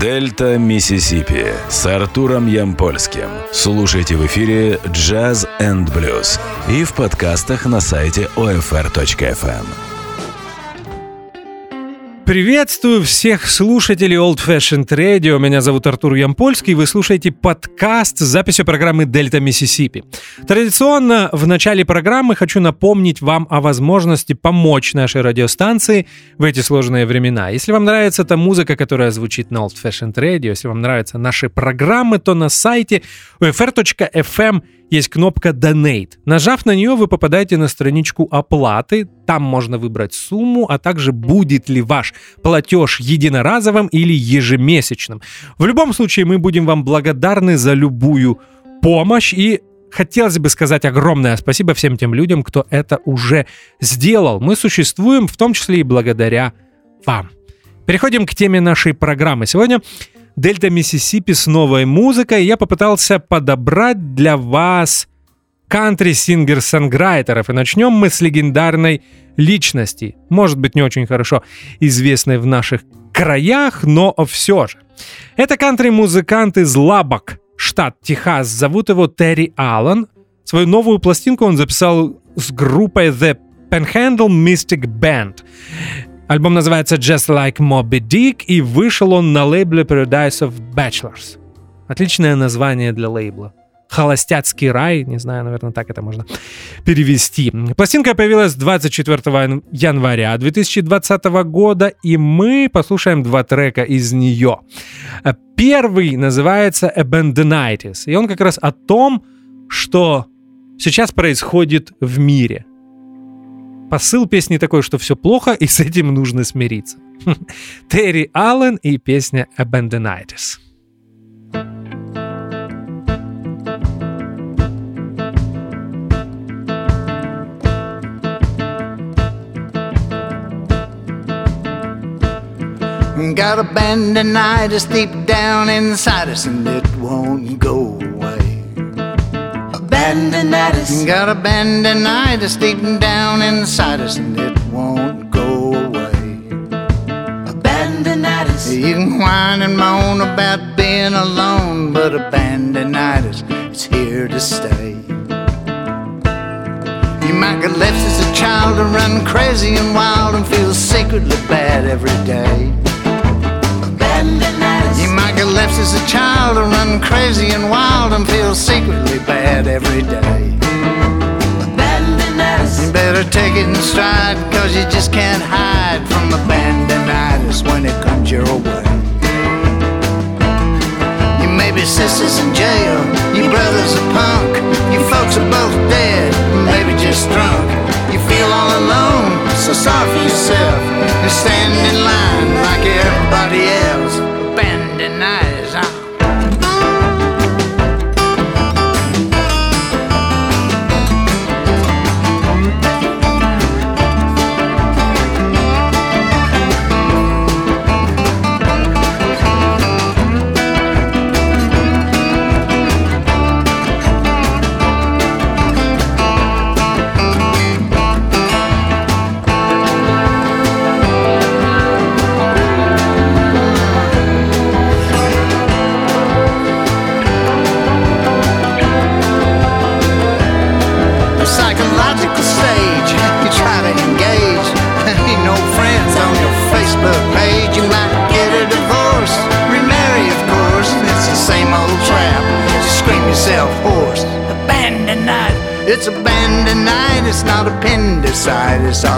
Дельта Миссисипи с Артуром Ямпольским. Слушайте в эфире Jazz and Blues и в подкастах на сайте OFR.FM. Приветствую всех слушателей Old Fashioned Radio. Меня зовут Артур Ямпольский. Вы слушаете подкаст с записью программы «Дельта Миссисипи». Традиционно в начале программы хочу напомнить вам о возможности помочь нашей радиостанции в эти сложные времена. Если вам нравится та музыка, которая звучит на Old Fashioned Radio, если вам нравятся наши программы, то на сайте ufr.fm есть кнопка Donate. Нажав на нее, вы попадаете на страничку оплаты. Там можно выбрать сумму, а также будет ли ваш платеж единоразовым или ежемесячным. В любом случае, мы будем вам благодарны за любую помощь и Хотелось бы сказать огромное спасибо всем тем людям, кто это уже сделал. Мы существуем в том числе и благодаря вам. Переходим к теме нашей программы. Сегодня Дельта Миссисипи с новой музыкой. Я попытался подобрать для вас кантри-сингер-санграйтеров. И начнем мы с легендарной личности. Может быть, не очень хорошо известной в наших краях, но все же. Это кантри-музыкант из Лабок, штат Техас. Зовут его Терри Аллен. Свою новую пластинку он записал с группой The Panhandle Mystic Band. Альбом называется Just Like Moby Dick, и вышел он на лейбле Paradise of Bachelors. Отличное название для лейбла. Холостяцкий рай, не знаю, наверное, так это можно перевести. Пластинка появилась 24 января 2020 года, и мы послушаем два трека из нее. Первый называется Abandonitis, и он как раз о том, что сейчас происходит в мире. Посыл песни такой, что все плохо, и с этим нужно смириться. Терри Аллен и песня Abandonitis. Got abandonitis deep down inside us and it won't go Abandonitis. Got a abandonitis deep down inside us and it won't go away. Abandonitis. You can whine and moan about being alone, but abandonitis it's here to stay. You might get left as a child and run crazy and wild and feel secretly bad every day. Get as a child and run crazy and wild and feel secretly bad every day. You better take it in stride, cause you just can't hide from abandonitis when it comes your way. You may be sisters in jail, your brother's a punk, your folks are both dead, maybe just drunk. You feel all alone, so sorry for yourself. You stand in line like everybody else.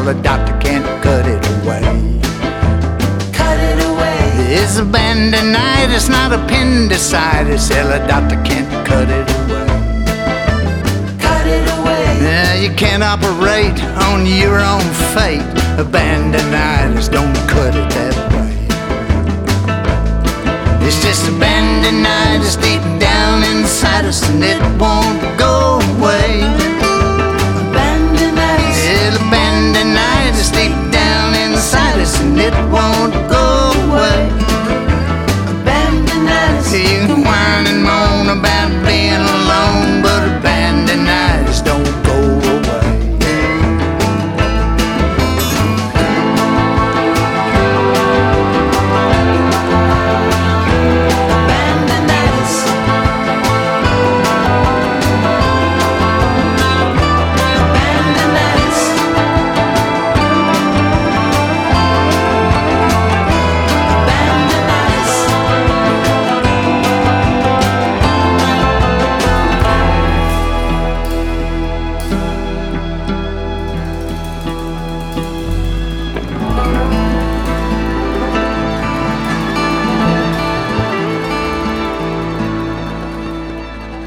All the doctor can't cut it away. Cut it away. It's abandonitis, not appendicitis. Hell, the doctor can't cut it away. Cut it away. Yeah, you can't operate on your own fate. Abandonitis, don't cut it that way. It's just abandonitis deep down inside us, and it won't go away. About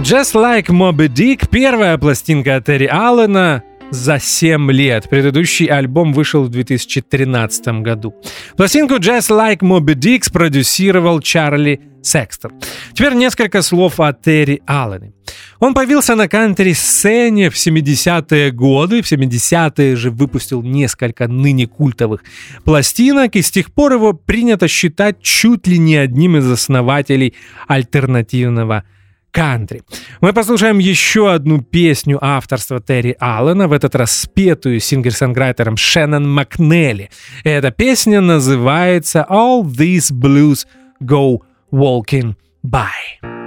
Just Like Moby Dick — первая пластинка Терри Аллена за 7 лет. Предыдущий альбом вышел в 2013 году. Пластинку Just Like Moby Dick спродюсировал Чарли Секстон. Теперь несколько слов о Терри Аллене. Он появился на кантри-сцене в 70-е годы, в 70-е же выпустил несколько ныне культовых пластинок, и с тех пор его принято считать чуть ли не одним из основателей альтернативного кантри. Мы послушаем еще одну песню авторства Терри Аллена, в этот раз спетую сингер-сонграйтером Шеннон Макнелли. Эта песня называется «All These Blues Go Walking By».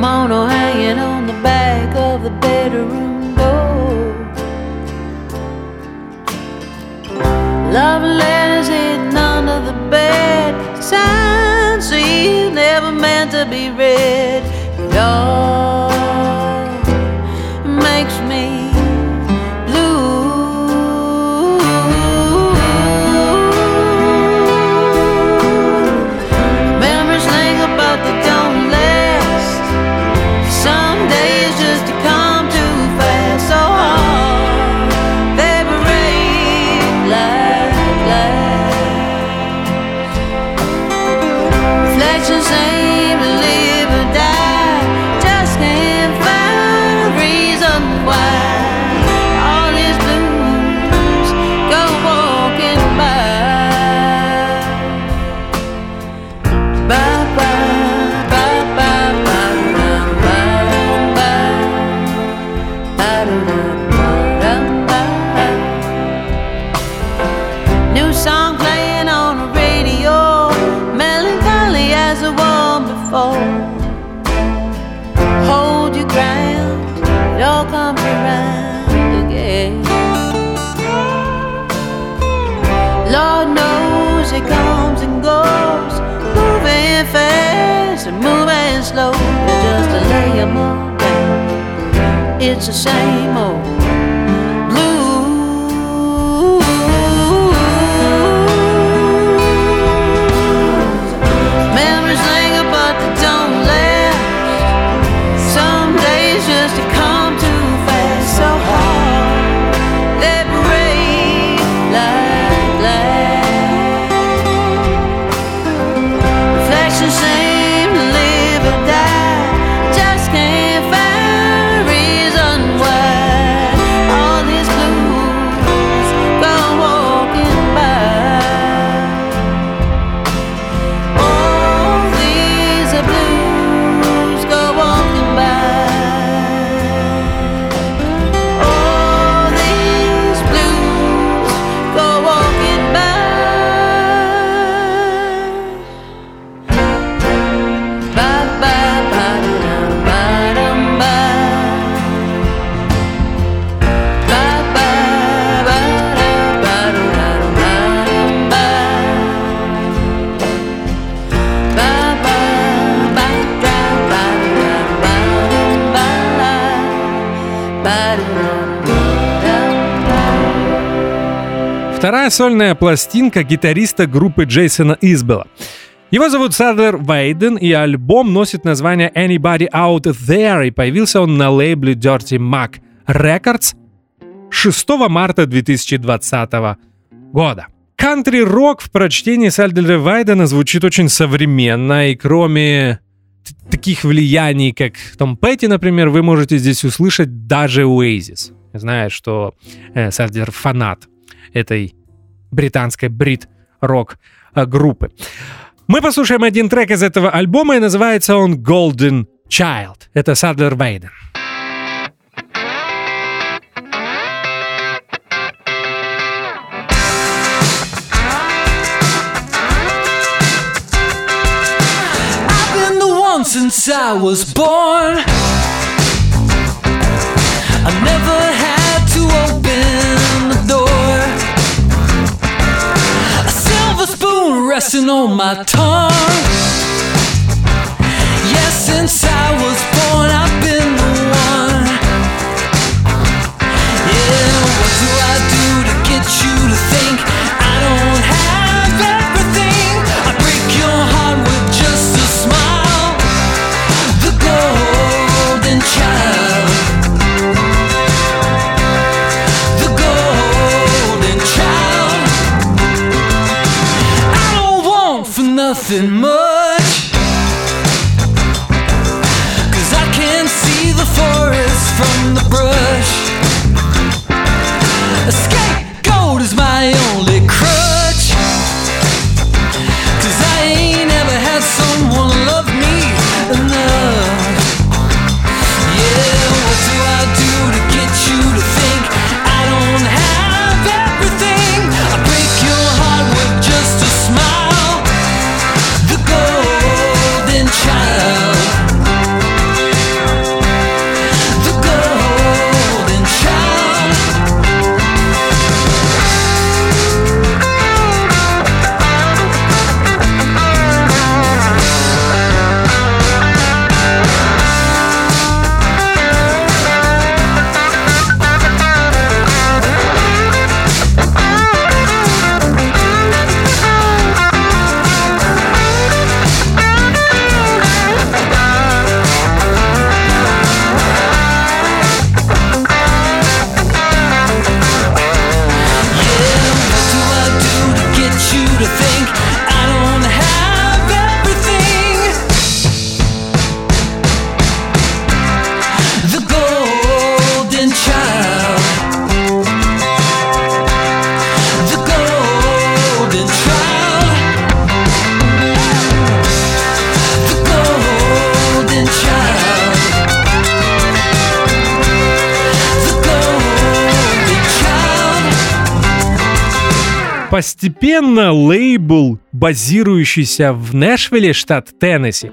Kimono hanging on the back of the bedroom door. Love letters hidden under the bed, signs sealed, never meant to be read. It all 是谁？Вторая сольная пластинка гитариста группы Джейсона Избела. Его зовут Садлер Вейден, и альбом носит название Anybody Out There, и появился он на лейбле Dirty Mac Records 6 марта 2020 года. Кантри-рок в прочтении Сальдера Вайдена звучит очень современно, и кроме таких влияний, как Том Петти, например, вы можете здесь услышать даже Oasis. Знаю, что э, Сальдер фанат этой британской брит-рок э, группы. Мы послушаем один трек из этого альбома, и называется он Golden Child. Это Садлер Вейден. Since I was born. I never resting on my tongue. Yes, since I was born, I've been the one. Yeah, what do I do to get you to think I don't have? Постепенно лейбл, базирующийся в Нэшвилле, штат Теннесси,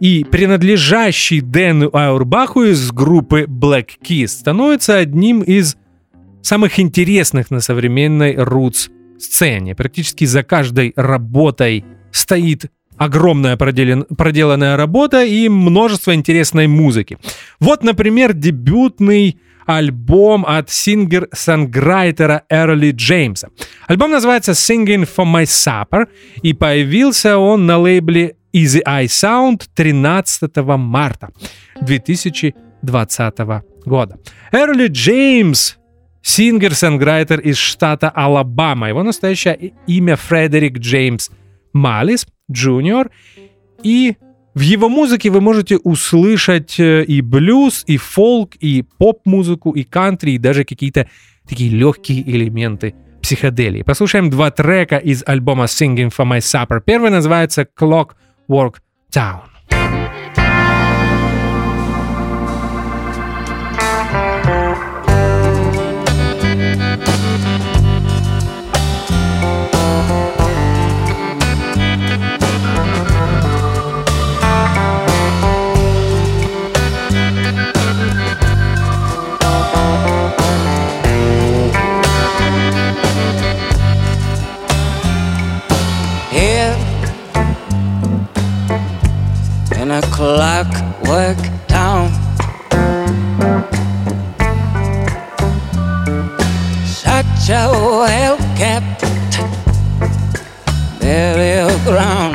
и принадлежащий Дэну Аурбаху из группы Black Keys, становится одним из самых интересных на современной roots сцене. Практически за каждой работой стоит огромная проделен- проделанная работа и множество интересной музыки. Вот, например, дебютный альбом от сингер-санграйтера Эрли Джеймса. Альбом называется Singing for My Supper, и появился он на лейбле Easy Eye Sound 13 марта 2020 года. Эрли Джеймс сингер-санграйтер из штата Алабама. Его настоящее имя Фредерик Джеймс Малис Джуниор. И в его музыке вы можете услышать э, и блюз, и фолк, и поп-музыку, и кантри, и даже какие-то такие легкие элементы психоделии. Послушаем два трека из альбома Singing for My Supper. Первый называется Clockwork Town. Clockwork town. Such a well kept burial ground.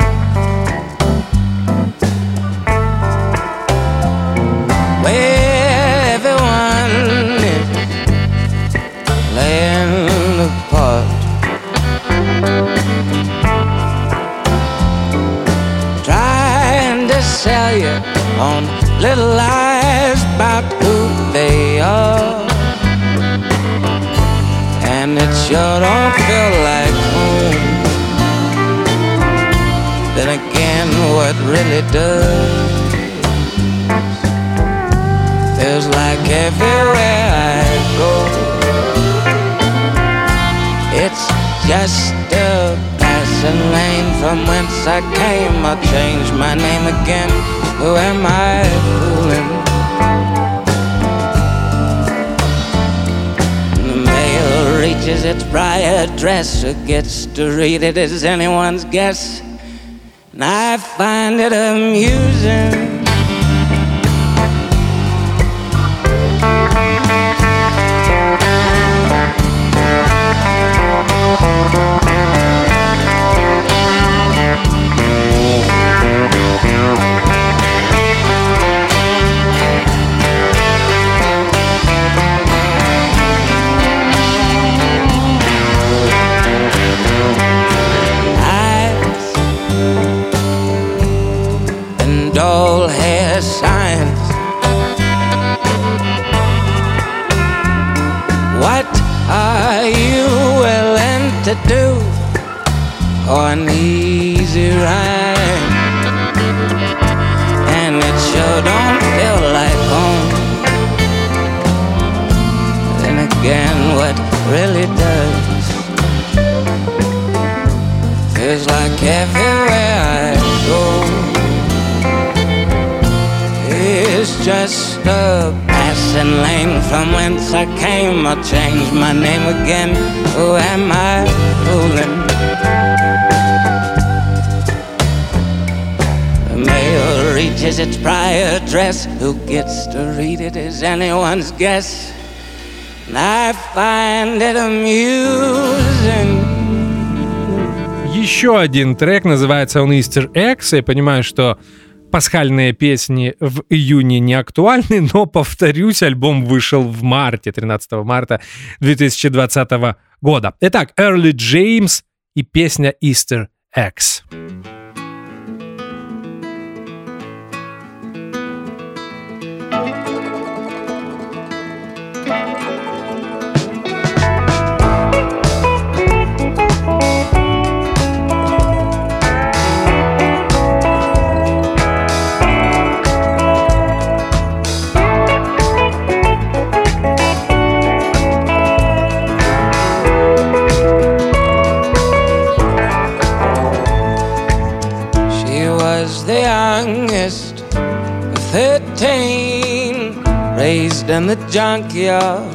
Sell you on little lies about who they are. And it sure don't feel like home. Then again, what really does feels like everywhere I go. It's just a passing lane from whence I came. I'll change my name again. Who am I fooling? The mail reaches its prior address. Who gets to read it is anyone's guess. And I find it amusing from whence I came. I changed my name again. Who am I fooling? The mail reaches its prior address. Who gets to read it is anyone's guess. And I find it amusing. Еще один трек, называется он Easter Eggs. Я понимаю, что пасхальные песни в июне не актуальны, но, повторюсь, альбом вышел в марте, 13 марта 2020 года. Итак, Early James и песня Easter Eggs. In the junkyard,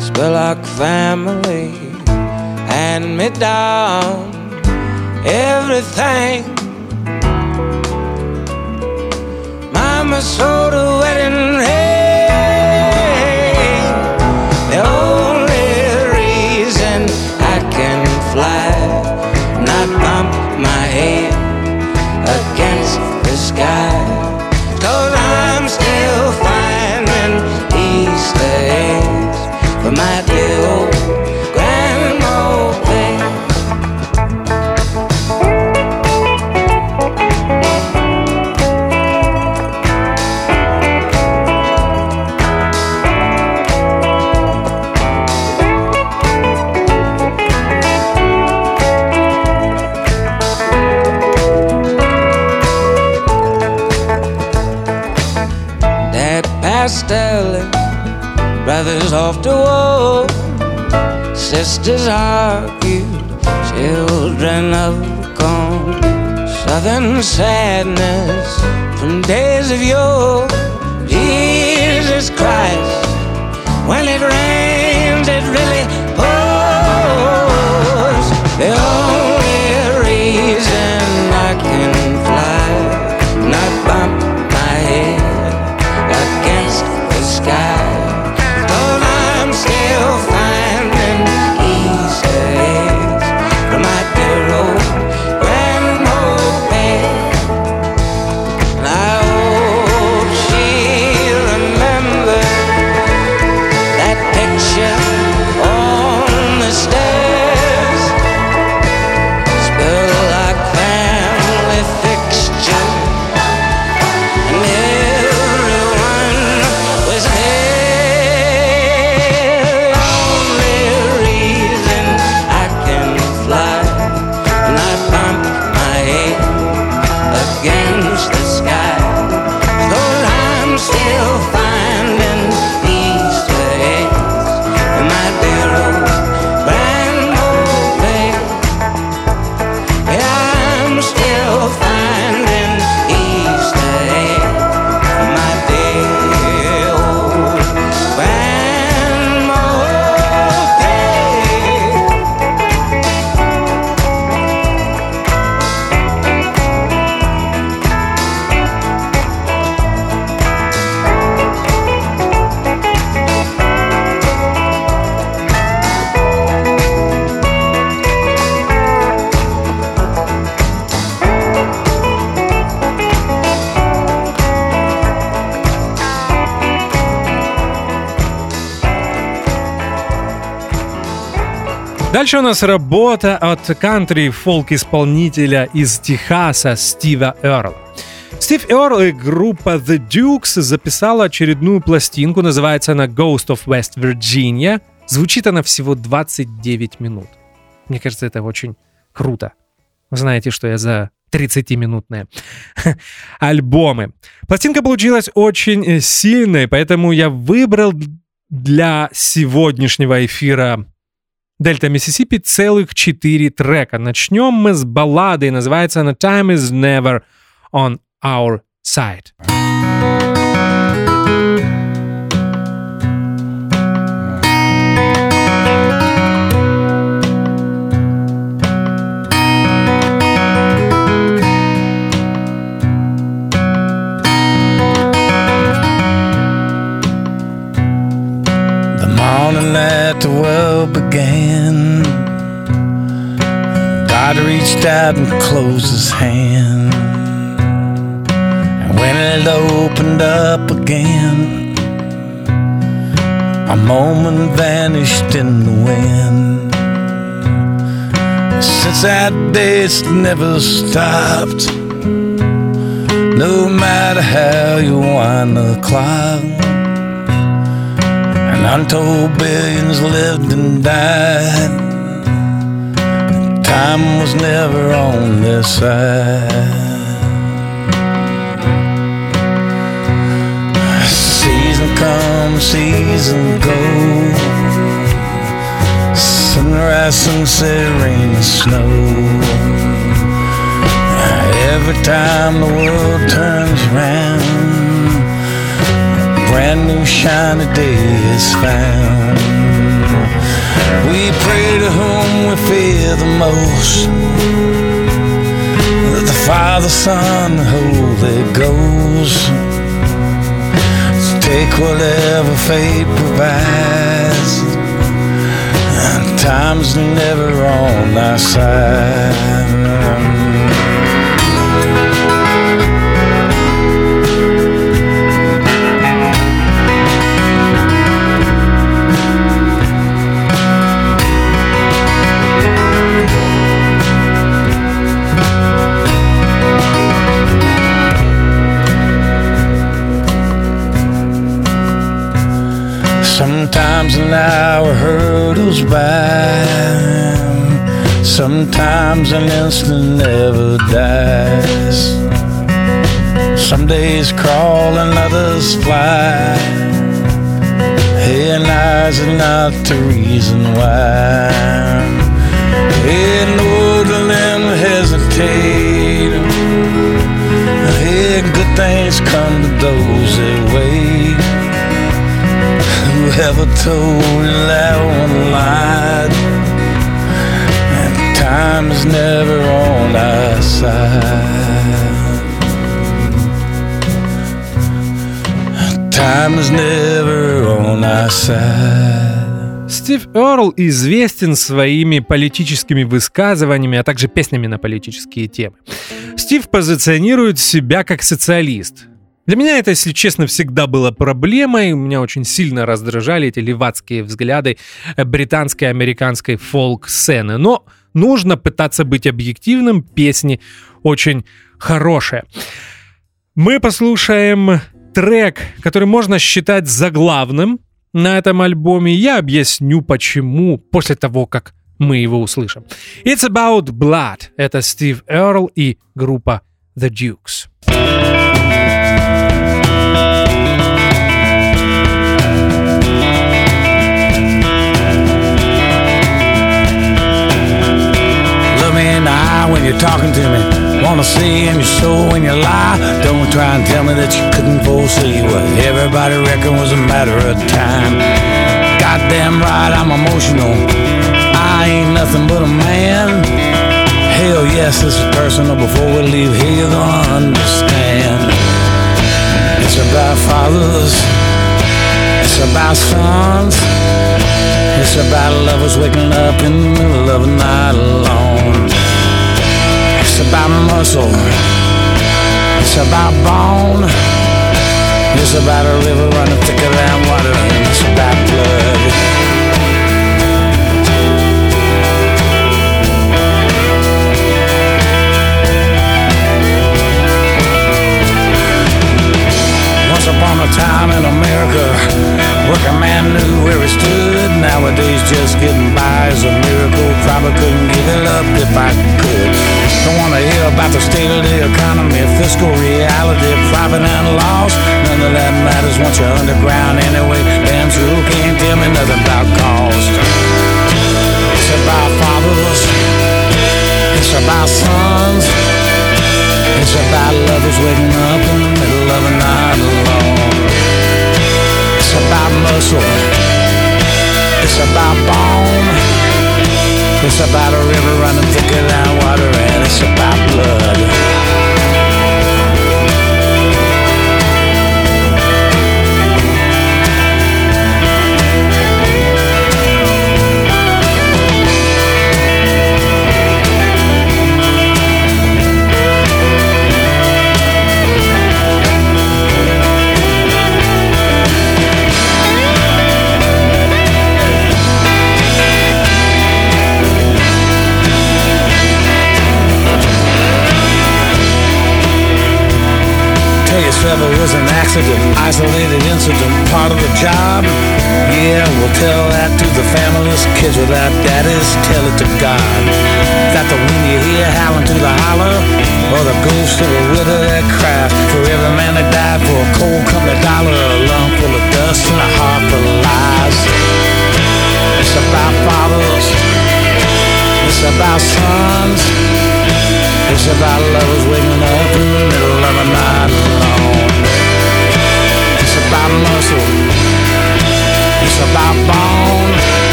Spurlock family, hand me down everything. Mama sold a wedding ring. Sisters argued, children of gone. Southern sadness from days of yore. Jesus Christ, when it rains, Дальше у нас работа от кантри-фолк-исполнителя из Техаса Стива Эрла. Стив Эрл и группа The Dukes записала очередную пластинку, называется она Ghost of West Virginia. Звучит она всего 29 минут. Мне кажется, это очень круто. Вы знаете, что я за 30-минутные альбомы. Пластинка получилась очень э, сильной, поэтому я выбрал для сегодняшнего эфира Дельта Миссисипи целых четыре трека. Начнем мы с баллады, называется она Time is Never on Our Side. That the world began, God reached out and closed his hand. And when it opened up again, a moment vanished in the wind. Since that day, it's never stopped. No matter how you wind the clock. Untold billions lived and died. Time was never on their side. Season come, season go. Sunrise, sunset, rain, and snow. Every time the world turns around brand new shiny day is found. We pray to whom we fear the most. That The Father, Son, Holy Ghost. So take whatever fate provides. And time's never on our side. Sometimes an hour hurtles by. Sometimes an instant never dies. Some days crawl and others fly. Hey, and ours are not the reason why. Hey, no to hesitate. Hey, good things come Whoever told that one lied? And time is never on our side. Time is never on our side. Стив Эрл известен своими политическими высказываниями, а также песнями на политические темы. Стив позиционирует себя как социалист. Для меня это, если честно, всегда было проблемой. Меня очень сильно раздражали эти левацкие взгляды э, британской и американской фолк-сцены. Но нужно пытаться быть объективным. Песни очень хорошие. Мы послушаем трек, который можно считать заглавным на этом альбоме. Я объясню, почему после того, как мы его услышим. It's About Blood. Это Стив Эрл и группа The Dukes. Eye when you're talking to me. Wanna see in your soul when you lie. Don't try and tell me that you couldn't foresee what everybody reckoned was a matter of time. Goddamn right, I'm emotional. I ain't nothing but a man. Hell yes, this is personal. Before we leave here, you're gonna understand. It's about fathers. It's about sons. It's about lovers waking up in the middle of the night alone. It's about muscle. It's about bone. It's about a river running thicker than water. And it's about blood.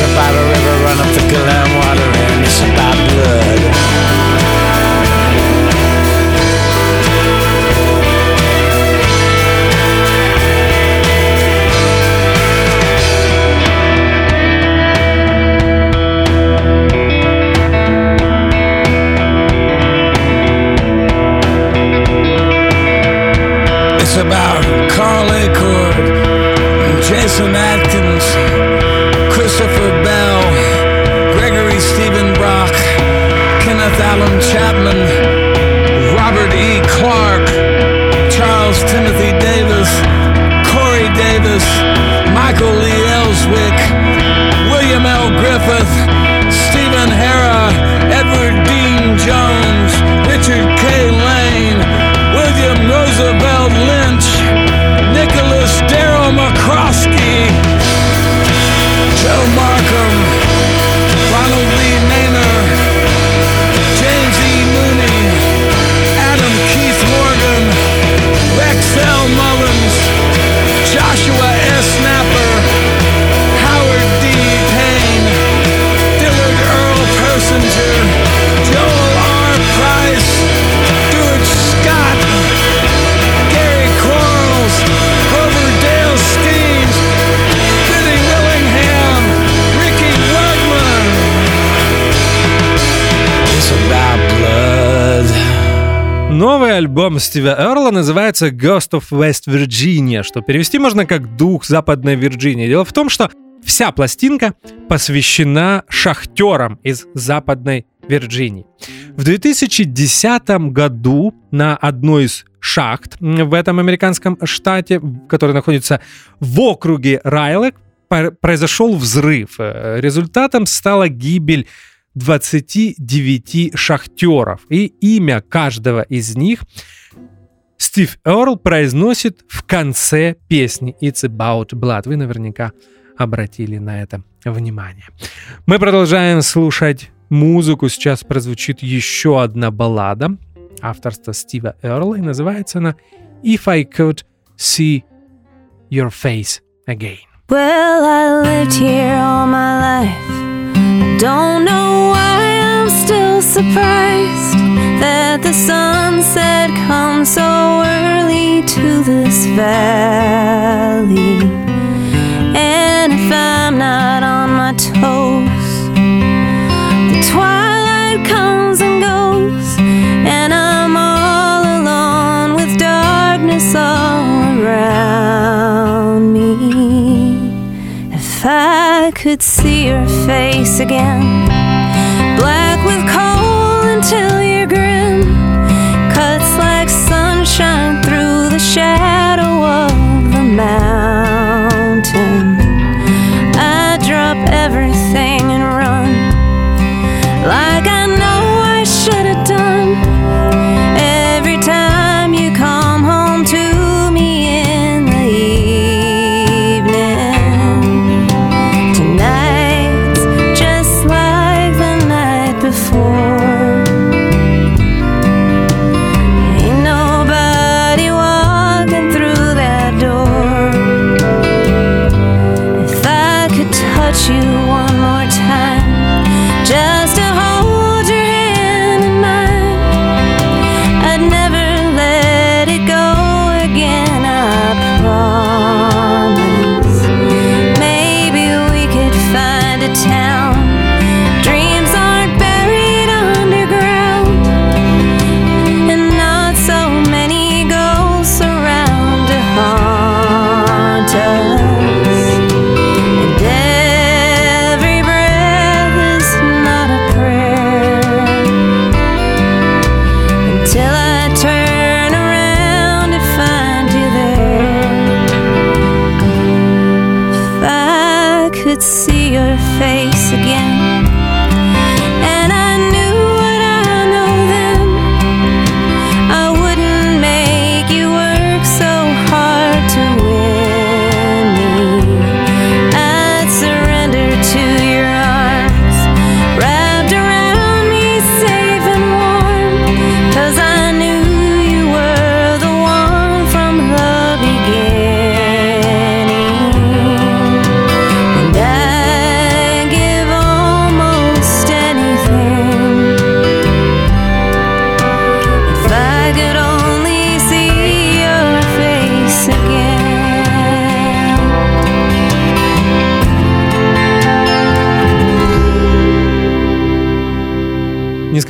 About a river running thicker than water, альбом Стива Эрла называется Ghost of West Virginia, что перевести можно как «Дух Западной Вирджинии». Дело в том, что вся пластинка посвящена шахтерам из Западной Вирджинии. В 2010 году на одной из шахт в этом американском штате, который находится в округе Райлек, произошел взрыв. Э, Результатом стала гибель 29 шахтеров. И имя каждого из них Стив Эрл произносит в конце песни It's About Blood. Вы наверняка обратили на это внимание. Мы продолжаем слушать музыку. Сейчас прозвучит еще одна баллада авторства Стива Эрла. И называется она If I Could See Your Face Again. Well, I lived here all my life. Don't know why I'm still surprised that the sunset comes so early to this valley. And if I'm not on my toes, the twilight comes I could see your face again, black with coal until you're grim, cuts like sunshine through the shadow of the mountain. 我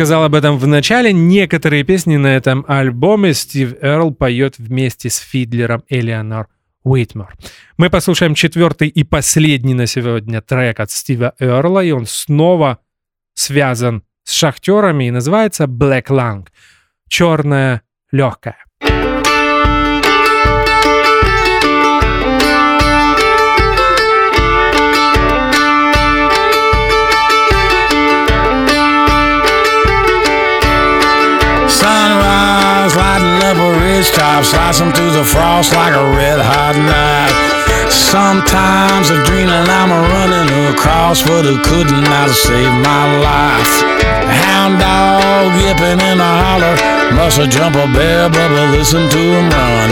сказал об этом в начале, некоторые песни на этом альбоме Стив Эрл поет вместе с Фидлером Элеонор Уитмор. Мы послушаем четвертый и последний на сегодня трек от Стива Эрла, и он снова связан с шахтерами и называется Black Lung. Черная легкая. Up a ridge top, slicing through the frost like a red hot knife. Sometimes I'm dreaming I'm a running across, but who couldn't not have saved my life? Hound dog yipping in a holler, must have jumped a bear, but listen to him run.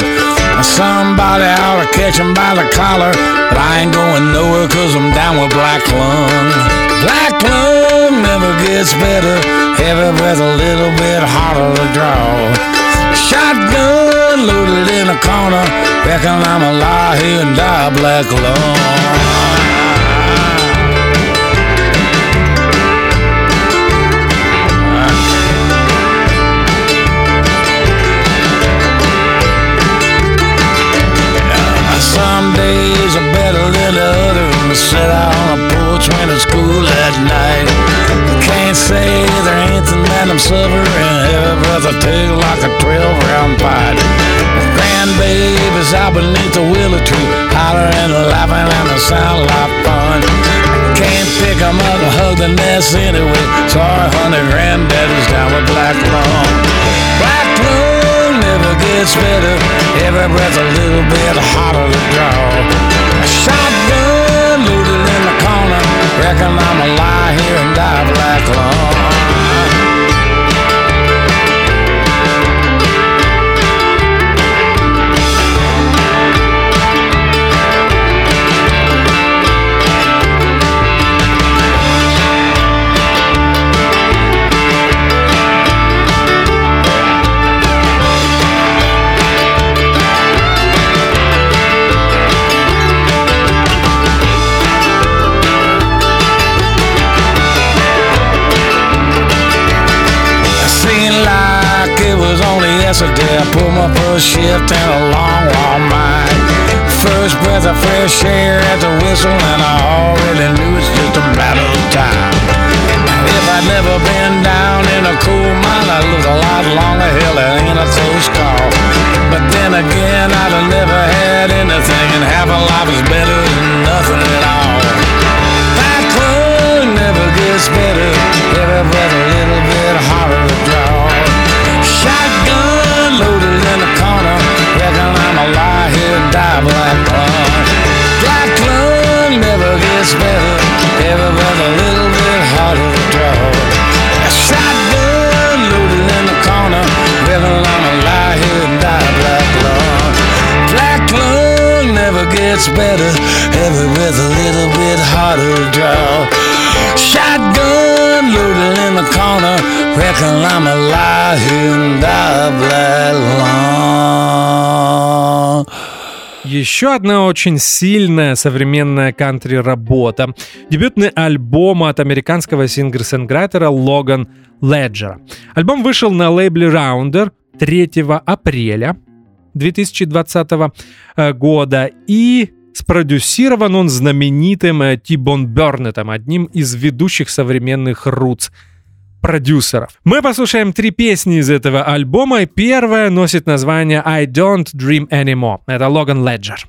Somebody ought to catch him by the collar, but I ain't going nowhere cause I'm down with black lung. Black lung never gets better, every breath a little bit harder to draw. Shotgun loaded in a corner, reckon I'm a lie here and die black alone. Some days are better than the other. Sit out on a porch when it's cool at night. Can't say there ain't anything that I'm suffering. I take like a 12 round pipe. Grandbabies out beneath the willow tree, hollering and laughing and it sound like fun. Can't pick 'em up and hug the nest anyway. Sorry, honey, granddaddy's down with black lung. Black lung never gets better. Every breath a little bit harder to draw. A shotgun Reckon I'm a lie here and die black lung. Only yesterday I pulled my first shift in a long, long mile. First breath of fresh air at the whistle, and I already knew it's just a matter of time. If I'd never been down in a coal mine, I'd lived a lot longer. Hell, it ain't a close call. But then again, I'd have never had anything, and half a life is better than nothing at all. That club never gets better. Every breath a little bit harder to draw. Die black lung. Black lung never gets better. Every breath a little bit harder to draw. Shotgun loaded in the corner. Reckon I'm a lie here and die black lung. Black lung never gets better. Every breath a little bit harder to draw. Shotgun loaded in the corner. Reckon I'm a lie here and die black lung. Еще одна очень сильная современная кантри-работа. Дебютный альбом от американского сингер-сенграйтера Логан Леджера. Альбом вышел на лейбле Rounder 3 апреля 2020 э, года и спродюсирован он знаменитым э, Тибон Бернетом, одним из ведущих современных рутс продюсеров. Мы послушаем три песни из этого альбома. и Первая носит название I Don't Dream Anymore. Это Логан Леджер.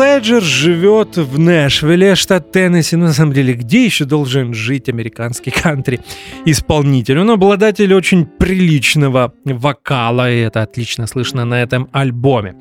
Леджер живет в Нэшвилле, штат Теннесси. Ну, на самом деле, где еще должен жить американский кантри-исполнитель? Он обладатель очень приличного вокала, и это отлично слышно на этом альбоме.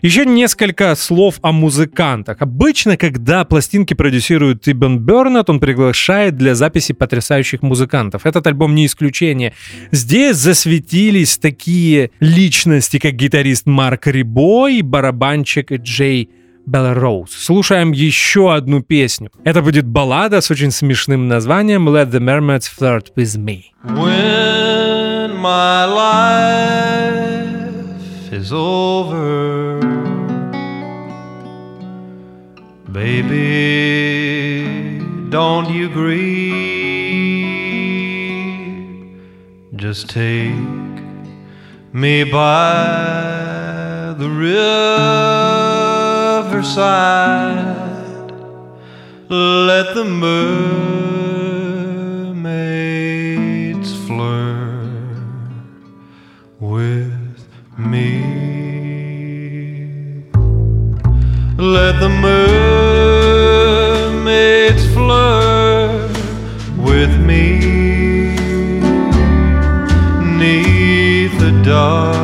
Еще несколько слов о музыкантах. Обычно, когда пластинки продюсирует Тибон Бернет, он приглашает для записи потрясающих музыкантов. Этот альбом не исключение. Здесь засветились такие личности, как гитарист Марк Рибо и барабанщик Джей Белла Роуз. Слушаем еще одну песню. Это будет баллада с очень смешным названием Let the Mermaids Flirt With Me. When my life is over, baby, don't you grieve. Just take me by the riverside. Let the mermaids flirt with me. Let the mermaids flirt with me. Neath the dark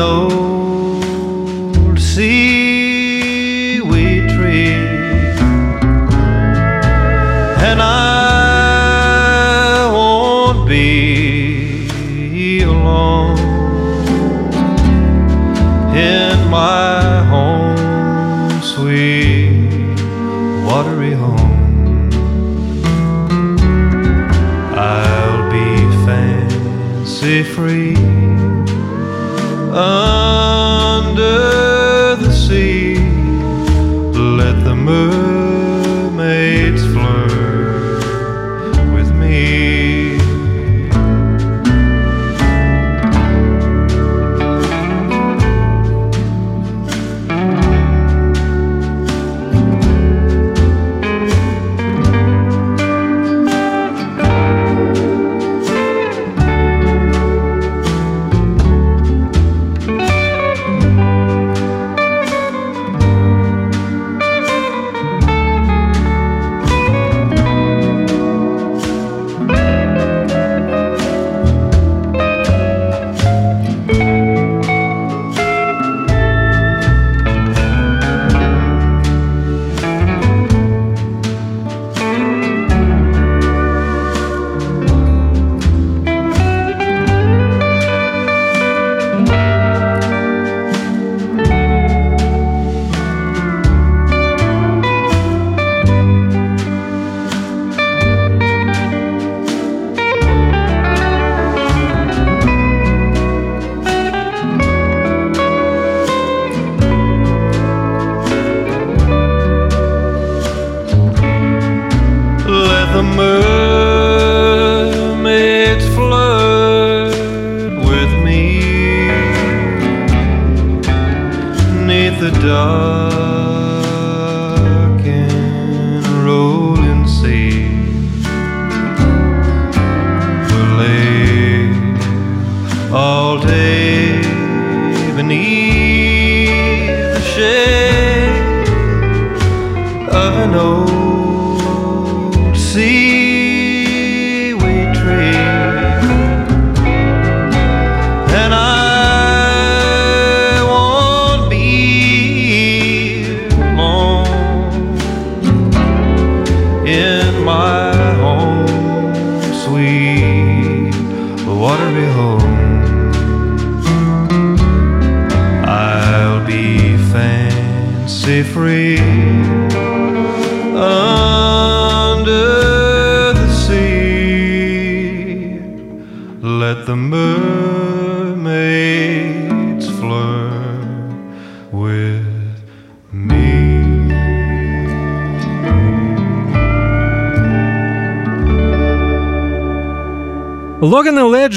of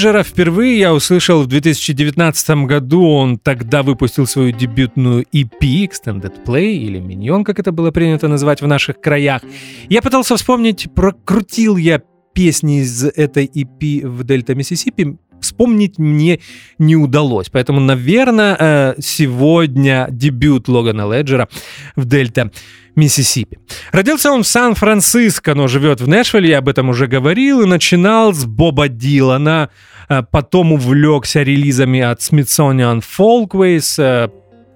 Леджера впервые я услышал в 2019 году. Он тогда выпустил свою дебютную EP, Extended Play, или Миньон, как это было принято называть в наших краях. Я пытался вспомнить, прокрутил я песни из этой EP в Дельта Миссисипи, вспомнить мне не удалось. Поэтому, наверное, э, сегодня дебют Логана Леджера в Дельта Миссисипи. Родился он в Сан-Франциско, но живет в Нэшвилле, я об этом уже говорил, и начинал с Боба Дилана, э, потом увлекся релизами от Smithsonian Folkways, э,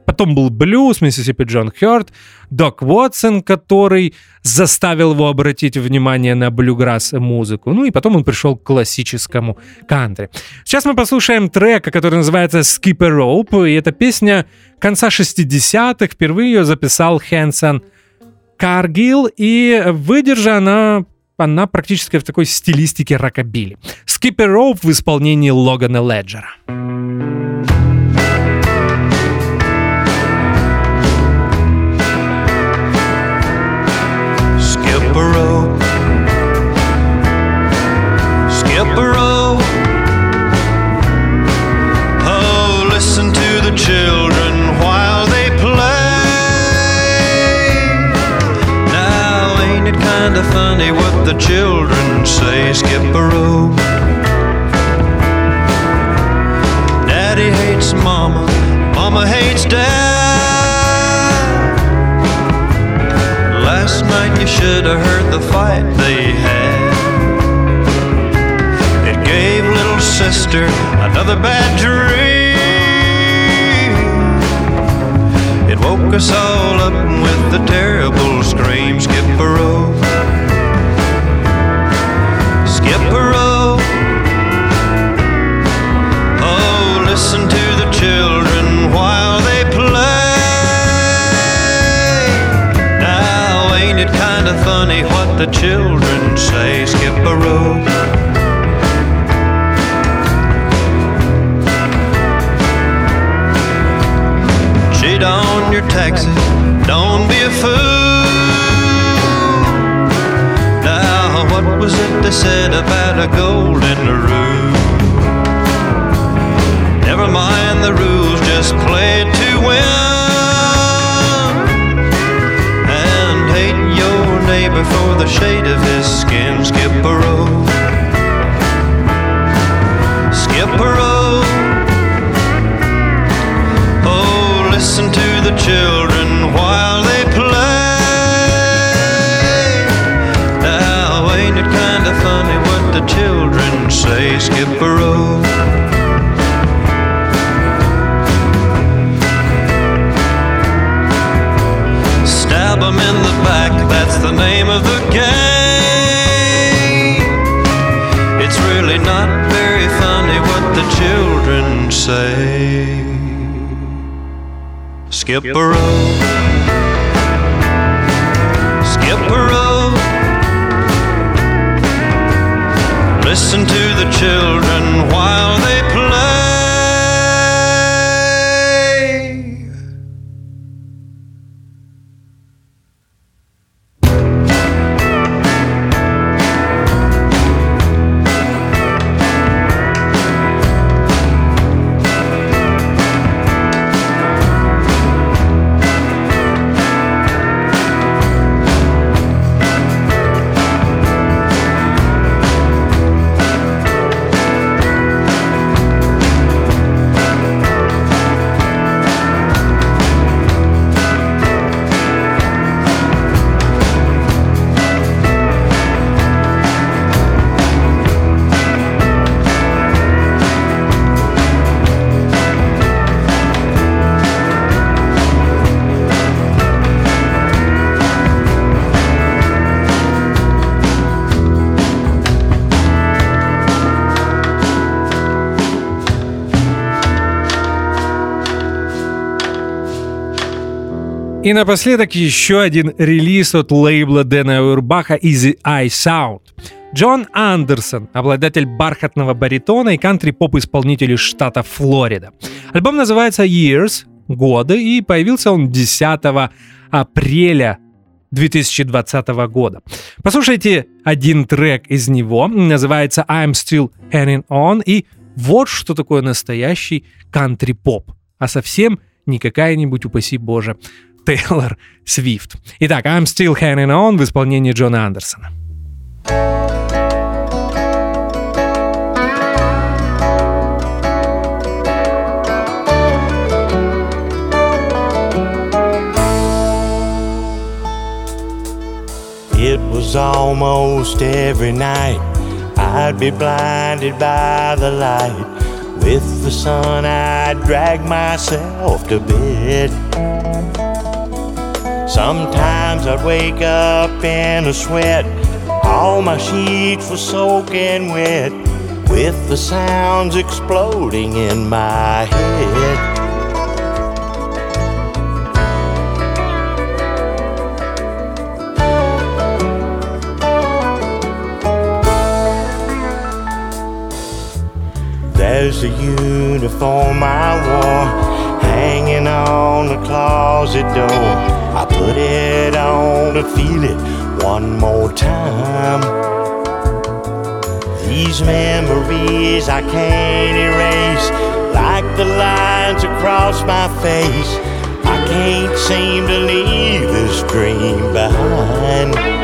потом был блюз, Миссисипи Джон Хёрд, Док Уотсон, который заставил его обратить внимание на блюграсс музыку. Ну и потом он пришел к классическому кантри. Сейчас мы послушаем трек, который называется Skip a Rope, и это песня конца 60-х, впервые ее записал Хэнсон Каргил, и выдержа она она практически в такой стилистике рокобили. Skip a Rope в исполнении Логана Леджера. Children while they play. Now, ain't it kinda funny what the children say? Skip a rope. Daddy hates mama, mama hates dad. Last night you should have heard the fight they had. It gave little sister another bad dream. It woke us all up with the terrible scream. Skip a rope. Skip a rope. Oh, listen to the children while they play. Now, ain't it kinda funny what the children say? Skip a rope. On your taxes, don't be a fool. Now, what was it they said about a golden rule? Never mind the rules, just play to win. And hate your neighbor for the shade of his skin. Skip a rope. Listen to the children while they play. Now, ain't it kinda funny what the children say? Skip a rope. Stab 'em in the back, that's the name of the game. It's really not very funny what the children say. Skip a row. Skip a rope. Listen to the children while they И напоследок еще один релиз от лейбла Дэна Уэрбаха Easy Eye Sound. Джон Андерсон, обладатель бархатного баритона и кантри-поп-исполнитель из штата Флорида. Альбом называется Years, годы, и появился он 10 апреля 2020 года. Послушайте один трек из него, называется I'm Still Hanging On, и вот что такое настоящий кантри-поп, а совсем не какая-нибудь, упаси боже, Тейлор Свифт. Итак, I'm Still Hanging On в исполнении Джона Андерсона. It was almost every night I'd be blinded by the light. With the sun, I'd drag myself to bed. Sometimes I'd wake up in a sweat. All my sheets were soaking wet. With the sounds exploding in my head. There's a uniform I wore hanging on the closet door. Put it on to feel it one more time. These memories I can't erase, like the lines across my face. I can't seem to leave this dream behind.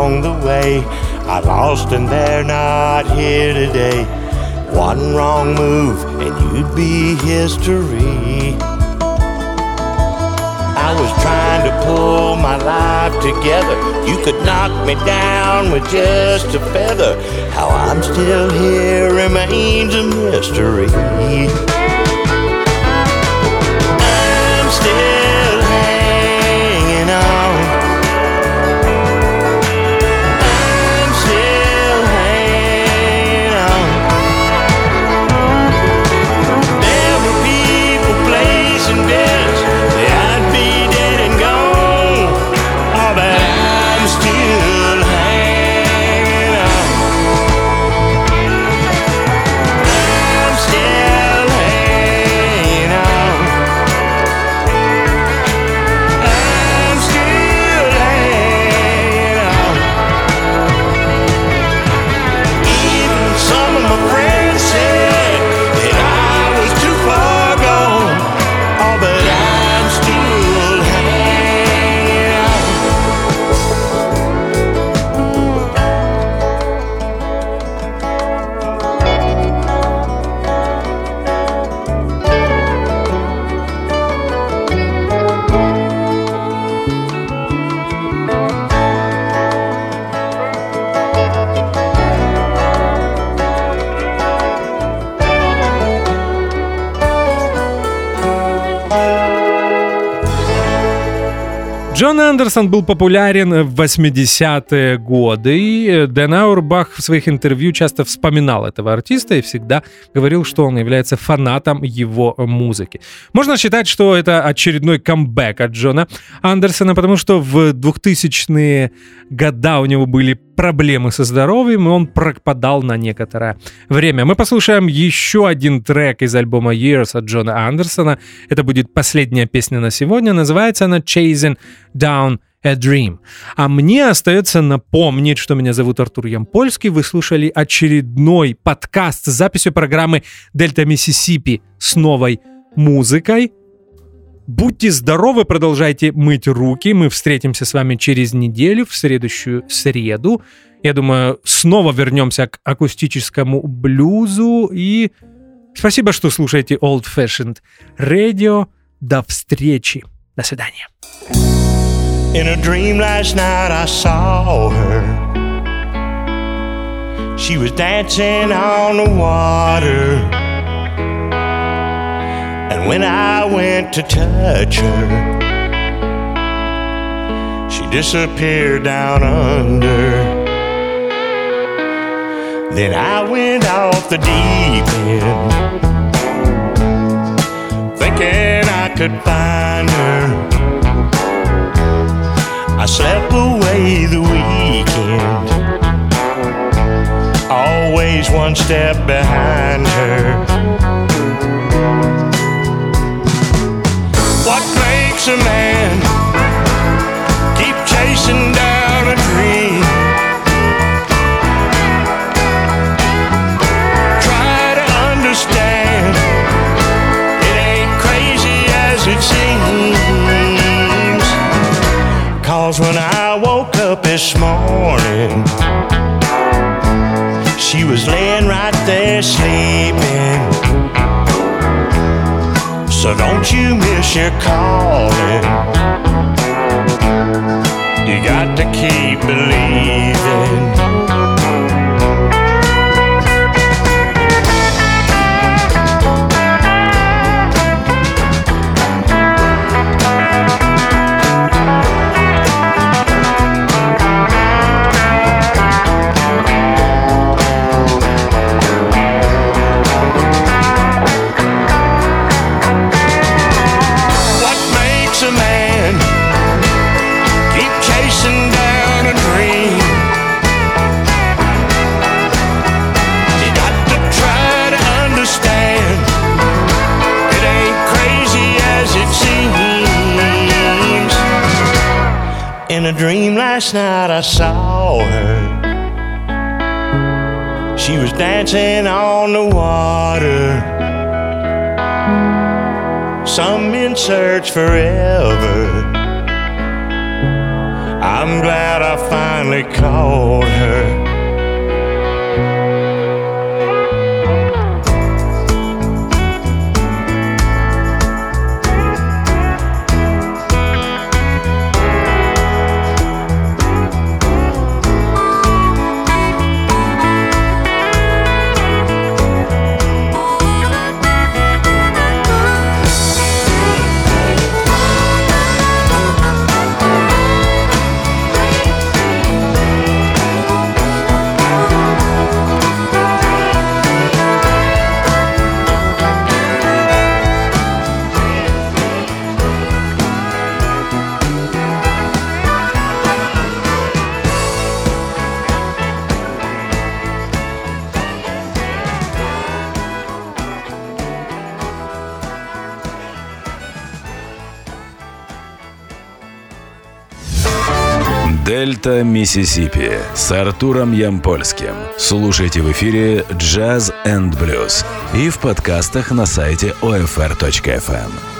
Along the way I lost and they're not here today. One wrong move and you'd be history. I was trying to pull my life together. You could knock me down with just a feather. How I'm still here remains a mystery. Андерсон был популярен в 80-е годы, и Дэн Аурбах в своих интервью часто вспоминал этого артиста и всегда говорил, что он является фанатом его музыки. Можно считать, что это очередной камбэк от Джона Андерсона, потому что в 2000-е года у него были проблемы со здоровьем, и он пропадал на некоторое время. Мы послушаем еще один трек из альбома Years от Джона Андерсона. Это будет последняя песня на сегодня. Называется она Chasing Down a Dream. А мне остается напомнить, что меня зовут Артур Ямпольский. Вы слушали очередной подкаст с записью программы Дельта Миссисипи с новой музыкой. Будьте здоровы, продолжайте мыть руки. Мы встретимся с вами через неделю, в следующую среду. Я думаю, снова вернемся к акустическому блюзу. И спасибо, что слушаете Old Fashioned Radio. До встречи. До свидания. In a dream last night, I saw her She was dancing on the water. And when I went to touch her, she disappeared down under. Then I went off the deep end, thinking I could find her. I slept away the weekend, always one step behind her. What makes a man up this morning, she was laying right there sleeping. So don't you miss your calling. You got to keep believing. Last night, I saw her. She was dancing on the water. Some men search forever. I'm glad I finally caught her. Дельта Миссисипи с Артуром Ямпольским. Слушайте в эфире Jazz and Blues и в подкастах на сайте OFR.FM.